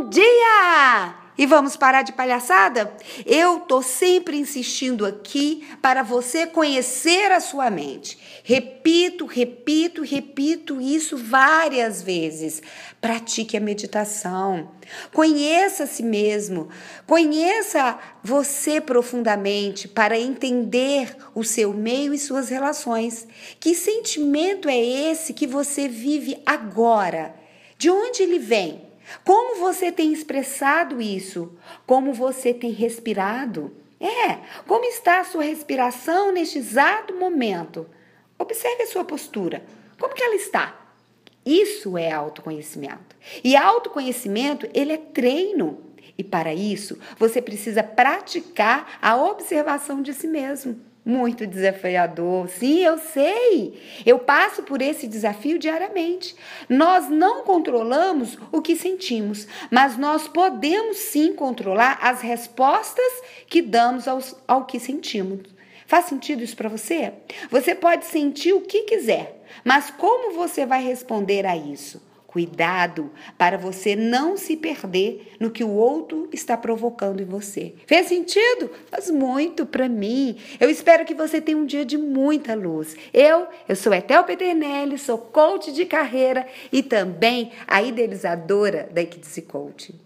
Bom dia! E vamos parar de palhaçada? Eu tô sempre insistindo aqui para você conhecer a sua mente. Repito, repito, repito isso várias vezes. Pratique a meditação. Conheça a si mesmo. Conheça você profundamente para entender o seu meio e suas relações. Que sentimento é esse que você vive agora? De onde ele vem? Como você tem expressado isso? Como você tem respirado? É, como está a sua respiração neste exato momento? Observe a sua postura. Como que ela está? Isso é autoconhecimento. E autoconhecimento, ele é treino. E para isso, você precisa praticar a observação de si mesmo muito desafiador. Sim, eu sei. Eu passo por esse desafio diariamente. Nós não controlamos o que sentimos, mas nós podemos sim controlar as respostas que damos aos, ao que sentimos. Faz sentido isso para você? Você pode sentir o que quiser, mas como você vai responder a isso? Cuidado para você não se perder no que o outro está provocando em você. Fez sentido? Faz muito para mim. Eu espero que você tenha um dia de muita luz. Eu, eu sou Etel Peternelli, sou coach de carreira e também a idealizadora da Equidice Coaching.